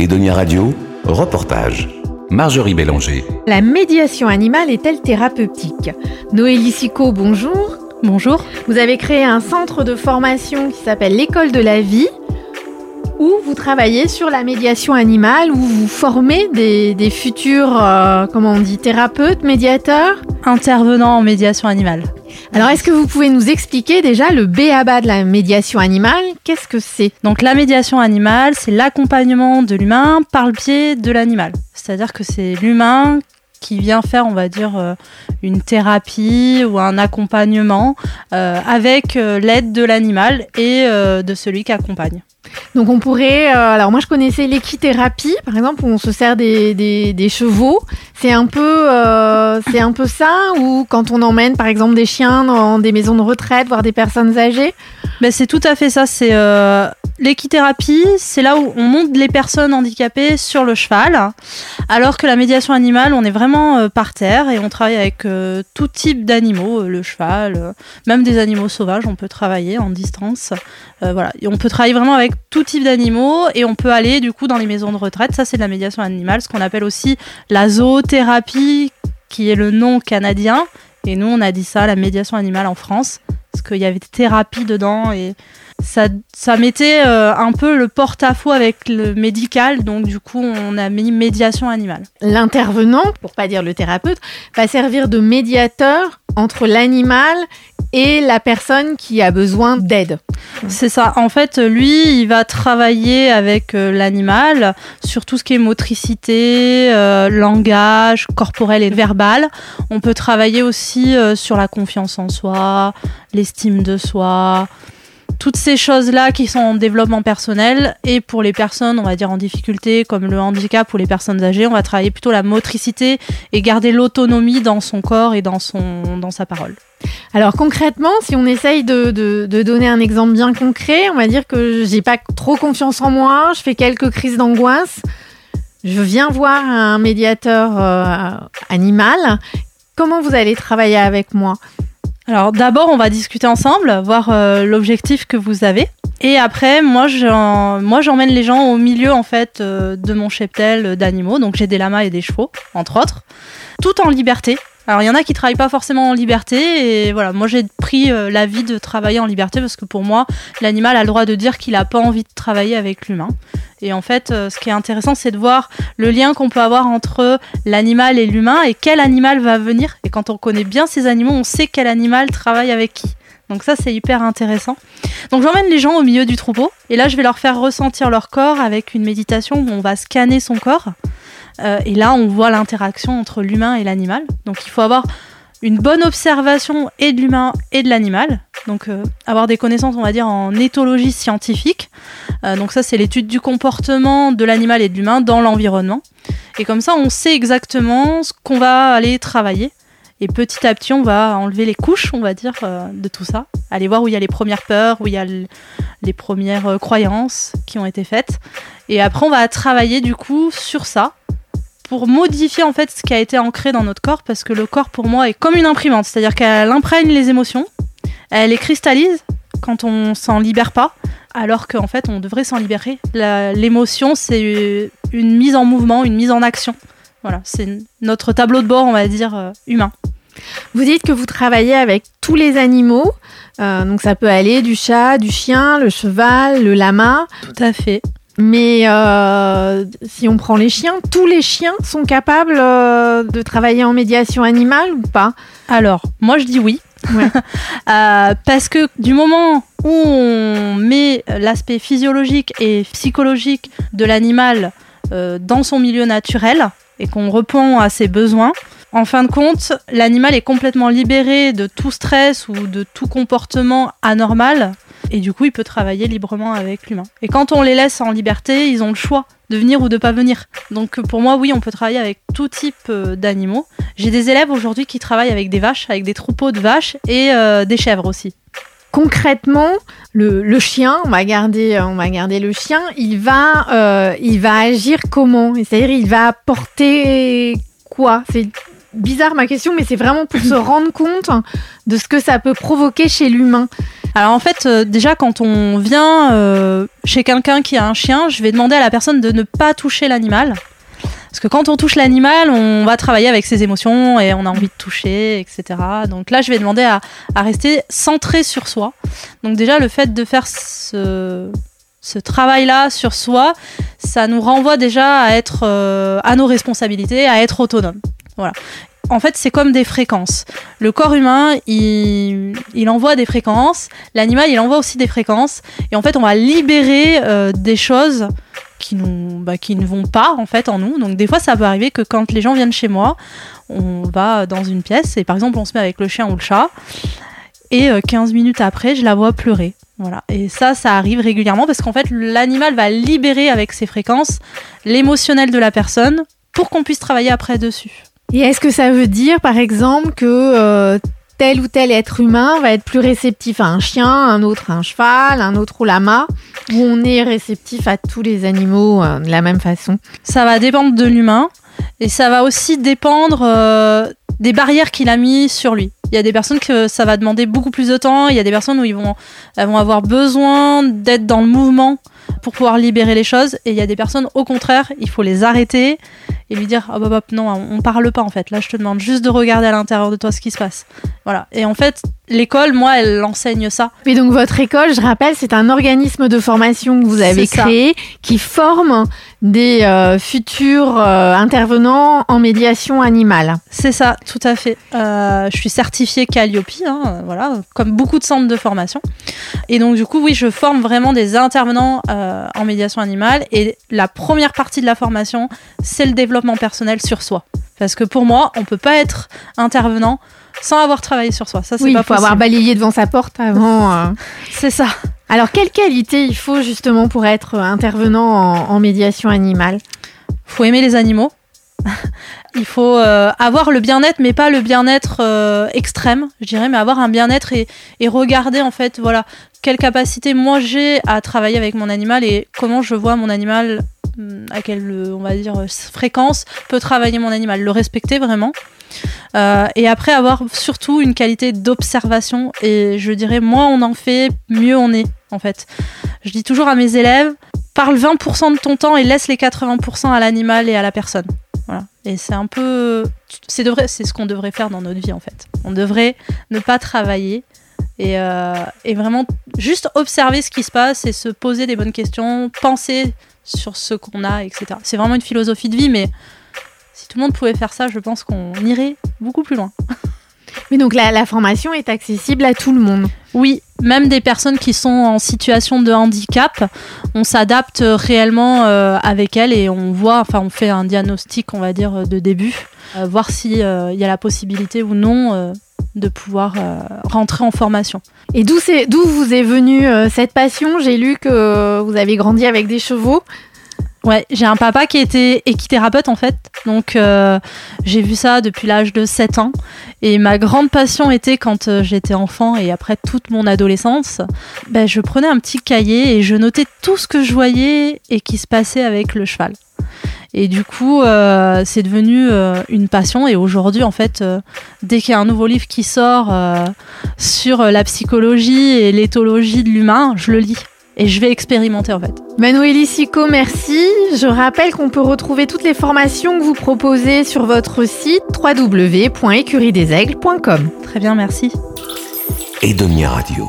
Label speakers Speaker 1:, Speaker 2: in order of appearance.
Speaker 1: Edonia Radio, reportage. Marjorie Bélanger.
Speaker 2: La médiation animale est-elle thérapeutique? Noélie Sico, bonjour.
Speaker 3: Bonjour.
Speaker 2: Vous avez créé un centre de formation qui s'appelle l'école de la vie où vous travaillez sur la médiation animale, où vous formez des, futurs, euh, comment on dit, thérapeutes, médiateurs?
Speaker 3: Intervenants en médiation animale.
Speaker 2: Alors, est-ce que vous pouvez nous expliquer déjà le BABA de la médiation animale? Qu'est-ce que c'est?
Speaker 3: Donc, la médiation animale, c'est l'accompagnement de l'humain par le pied de l'animal. C'est-à-dire que c'est l'humain qui vient faire, on va dire, euh, une thérapie ou un accompagnement euh, avec l'aide de l'animal et de celui qui accompagne.
Speaker 2: Donc on pourrait, euh, alors moi je connaissais l'équithérapie, par exemple, où on se sert des, des, chevaux. C'est un peu, euh, c'est un peu ça, ou quand on emmène par exemple des chiens dans des maisons de retraite, voire des personnes âgées?
Speaker 3: Ben, c'est tout à fait ça. C'est euh, l'équithérapie, c'est là où on monte les personnes handicapées sur le cheval, alors que la médiation animale, on est vraiment par terre et on travaille avec tout type d'animaux, le cheval, même des animaux sauvages. On peut travailler en distance. voilà, on peut travailler vraiment avec tout type d'animaux et on peut aller du coup dans les maisons de retraite. Ça, c'est de la médiation animale, ce qu'on appelle aussi la zoothérapie, qui est le nom canadien. Et nous, on a dit ça, la médiation animale en France, parce qu'il y avait thérapie dedans et ça, ça mettait euh, un peu le porte-à-faux avec le médical, donc du coup on a mis médiation animale.
Speaker 2: L'intervenant, pour pas dire le thérapeute, va servir de médiateur entre l'animal et la personne qui a besoin d'aide.
Speaker 3: C'est ça. En fait, lui, il va travailler avec euh, l'animal sur tout ce qui est motricité, euh, langage, corporel et verbal. On peut travailler aussi euh, sur la confiance en soi, l'estime de soi, toutes ces choses-là qui sont en développement personnel. Et pour les personnes, on va dire en difficulté, comme le handicap ou les personnes âgées, on va travailler plutôt la motricité et garder l'autonomie dans son corps et dans, sa parole.
Speaker 2: Alors concrètement, si on essaye de, de, donner un exemple bien concret, on va dire que j'ai pas trop confiance en moi, je fais quelques crises d'angoisse, je viens voir un médiateur euh, animal. Comment vous allez travailler avec moi?
Speaker 3: Alors d'abord, on va discuter ensemble, voir euh, l'objectif que vous avez. Et après, moi, j'emmène les gens au milieu en fait euh, de mon cheptel d'animaux. Donc j'ai des lamas et des chevaux, entre autres, tout en liberté. Alors il y en a qui travaillent pas forcément en liberté et voilà, moi j'ai pris euh, l'avis de travailler en liberté parce que pour moi, l'animal a le droit de dire qu'il a pas envie de travailler avec l'humain. Et en fait, euh, ce qui est intéressant, c'est de voir le lien qu'on peut avoir entre l'animal et l'humain et quel animal va venir. Et quand on connaît bien ces animaux, on sait quel animal travaille avec qui. Donc ça, c'est hyper intéressant. Donc j'emmène les gens au milieu du troupeau et là, je vais leur faire ressentir leur corps avec une méditation où on va scanner son corps. Euh, et là, on voit l'interaction entre l'humain et l'animal. Donc il faut avoir une bonne observation et de l'humain et de l'animal. Donc euh, avoir des connaissances, on va dire, en éthologie scientifique. Euh, donc ça, c'est l'étude du comportement de l'animal et de l'humain dans l'environnement. Et comme ça, on sait exactement ce qu'on va aller travailler. Et petit à petit, on va enlever les couches, on va dire, de tout ça. Aller voir où il y a les premières peurs, où il y a les premières croyances qui ont été faites. Et après, on va travailler du coup sur ça pour modifier en fait ce qui a été ancré dans notre corps parce que le corps pour moi est comme une imprimante, c'est-à-dire qu'elle imprègne les émotions, elle les cristallise quand on s'en libère pas, alors qu'en fait on devrait s'en libérer. L'émotion c'est une mise en mouvement, une mise en action. Voilà, c'est notre tableau de bord, on va dire, euh, humain.
Speaker 2: Vous dites que vous travaillez avec tous les animaux, euh, donc ça peut aller du chat, du chien, le cheval, le lama.
Speaker 3: Tout à fait.
Speaker 2: Mais euh, si on prend les chiens, tous les chiens sont capables euh, de travailler en médiation animale ou pas?
Speaker 3: Alors, moi je dis oui. Euh, parce que du moment où on met l'aspect physiologique et psychologique de l'animal dans son milieu naturel et qu'on répond à ses besoins, en fin de compte, l'animal est complètement libéré de tout stress ou de tout comportement anormal et du coup, il peut travailler librement avec l'humain. Et quand on les laisse en liberté, ils ont le choix de venir ou de pas venir. Donc pour moi, oui, on peut travailler avec tout type euh, d'animaux. J'ai des élèves aujourd'hui qui travaillent avec des vaches, avec des troupeaux de vaches et euh, des chèvres aussi.
Speaker 2: Concrètement, le, chien, on va garder, on va garder le chien, il va, euh, il va agir comment? C'est-à-dire, il va apporter quoi? C'est bizarre ma question, mais c'est vraiment pour se rendre compte de ce que ça peut provoquer chez l'humain.
Speaker 3: Alors en fait, euh, déjà quand on vient euh, chez quelqu'un qui a un chien, je vais demander à la personne de ne pas toucher l'animal. Parce que quand on touche l'animal, on va travailler avec ses émotions et on a envie de toucher, etc. Donc là, je vais demander à, rester centré sur soi. Donc déjà, le fait de faire ce, ce travail-là sur soi, ça nous renvoie déjà à être euh, à nos responsabilités, à être autonome. Voilà. En fait, c'est comme des fréquences. Le corps humain, il, envoie des fréquences. L'animal, il envoie aussi des fréquences. Et en fait, on va libérer euh, des choses bah, qui ne vont pas en nous. Donc des fois, ça peut arriver que quand les gens viennent chez moi, on va dans une pièce et par exemple, on se met avec le chien ou le chat. Et euh, 15 minutes après, je la vois pleurer. Voilà. Et ça, ça arrive régulièrement parce qu'en fait, l'animal va libérer avec ses fréquences l'émotionnel de la personne pour qu'on puisse travailler après dessus.
Speaker 2: Et est-ce que ça veut dire, par exemple, que euh, tel ou tel être humain va être plus réceptif à un chien, un autre à un cheval, un autre au lama, ou on est réceptif à tous les animaux euh, de la même façon?
Speaker 3: Ça va dépendre de l'humain et ça va aussi dépendre euh, des barrières qu'il a mis sur lui. Il y a des personnes que ça va demander beaucoup plus de temps, il y a des personnes où ils vont, elles vont avoir besoin d'être dans le mouvement pour pouvoir libérer les choses et il y a des personnes au contraire, il faut les arrêter et lui dire hop hop non, on parle pas en fait. Là, je te demande juste de regarder à l'intérieur de toi ce qui se passe. Voilà. Et en fait, l'école, moi, elle enseigne ça.
Speaker 2: Et donc votre école, je rappelle, c'est un organisme de formation que vous avez
Speaker 3: ça.
Speaker 2: créé qui forme des euh, futurs euh, intervenants en médiation animale.
Speaker 3: C'est ça, tout à fait. Euh, je suis certifiée Calliope, hein, voilà, comme beaucoup de centres de formation. Et donc du coup, oui, je forme vraiment des intervenants en médiation animale. Et la première partie de la formation, c'est le développement personnel sur soi. Parce que pour moi, on peut pas être intervenant sans avoir travaillé sur soi. Ça, c'est
Speaker 2: Oui,
Speaker 3: pas
Speaker 2: il faut avoir balayé devant sa porte avant. euh.
Speaker 3: C'est ça.
Speaker 2: Alors, quelle qualité il faut justement pour être intervenant en, en médiation animale?
Speaker 3: Faut aimer les animaux. Il faut euh, avoir le bien-être, mais pas le bien-être euh, extrême, je dirais, mais avoir un bien-être et, et regarder en fait, voilà, quelle capacité moi j'ai à travailler avec mon animal et comment je vois mon animal, à quelle, euh, on va dire, euh, fréquence peut travailler mon animal, le respecter vraiment. Euh, et après avoir surtout une qualité d'observation et je dirais moins on en fait, mieux on est en fait. Je dis toujours à mes élèves, parle 20% de ton temps et laisse les 80% à l'animal et à la personne. Voilà. Et c'est un peu, c'est devrait- c'est ce qu'on devrait faire dans notre vie en fait. On devrait ne pas travailler et, et vraiment juste observer ce qui se passe et se poser des bonnes questions, penser sur ce qu'on a, etc. C'est vraiment une philosophie de vie, mais si tout le monde pouvait faire ça, je pense qu'on irait beaucoup plus loin.
Speaker 2: Mais donc la, la formation est accessible à tout le monde.
Speaker 3: Oui, même des personnes qui sont en situation de handicap, on s'adapte réellement euh, avec elles et on voit, enfin on fait un diagnostic, on va dire, de début, euh, voir s'il y a la possibilité ou non euh, de pouvoir euh, rentrer en formation.
Speaker 2: Et d'où vous est venue euh, cette passion? J'ai lu que vous avez grandi avec des chevaux.
Speaker 3: Ouais, j'ai un papa qui était équithérapeute en fait, donc euh, j'ai vu ça depuis l'âge de 7 ans. Et ma grande passion était quand j'étais enfant et après toute mon adolescence, ben, je prenais un petit cahier et je notais tout ce que je voyais et qui se passait avec le cheval. Et du coup, euh, c'est devenu euh, une passion. Et aujourd'hui, en fait, euh, dès qu'il y a un nouveau livre qui sort euh, sur la psychologie et l'éthologie de l'humain, je le lis. Et je vais expérimenter en fait.
Speaker 2: Manueli Sico, merci. Je rappelle qu'on peut retrouver toutes les formations que vous proposez sur votre site www.écuriedesaigle.com.
Speaker 3: Très bien, merci.
Speaker 1: Edonia Radio.